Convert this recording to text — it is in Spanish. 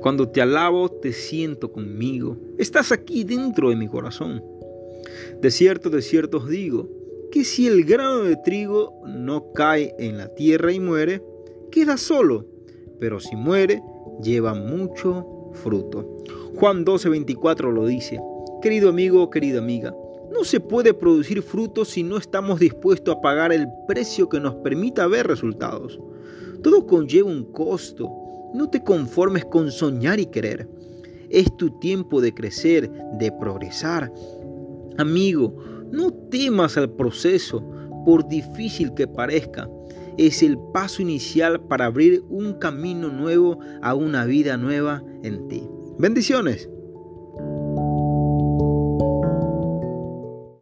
Cuando te alabo, te siento conmigo. Estás aquí dentro de mi corazón. De cierto, de cierto os digo, que si el grano de trigo no cae en la tierra y muere, queda solo, pero si muere, lleva mucho fruto. Juan 12:24 lo dice. Querido amigo, querida amiga, no se puede producir fruto si no estamos dispuestos a pagar el precio que nos permita ver resultados. Todo conlleva un costo. No te conformes con soñar y querer. Es tu tiempo de crecer, de progresar. Amigo, no temas al proceso, por difícil que parezca. Es el paso inicial para abrir un camino nuevo a una vida nueva en ti. Bendiciones.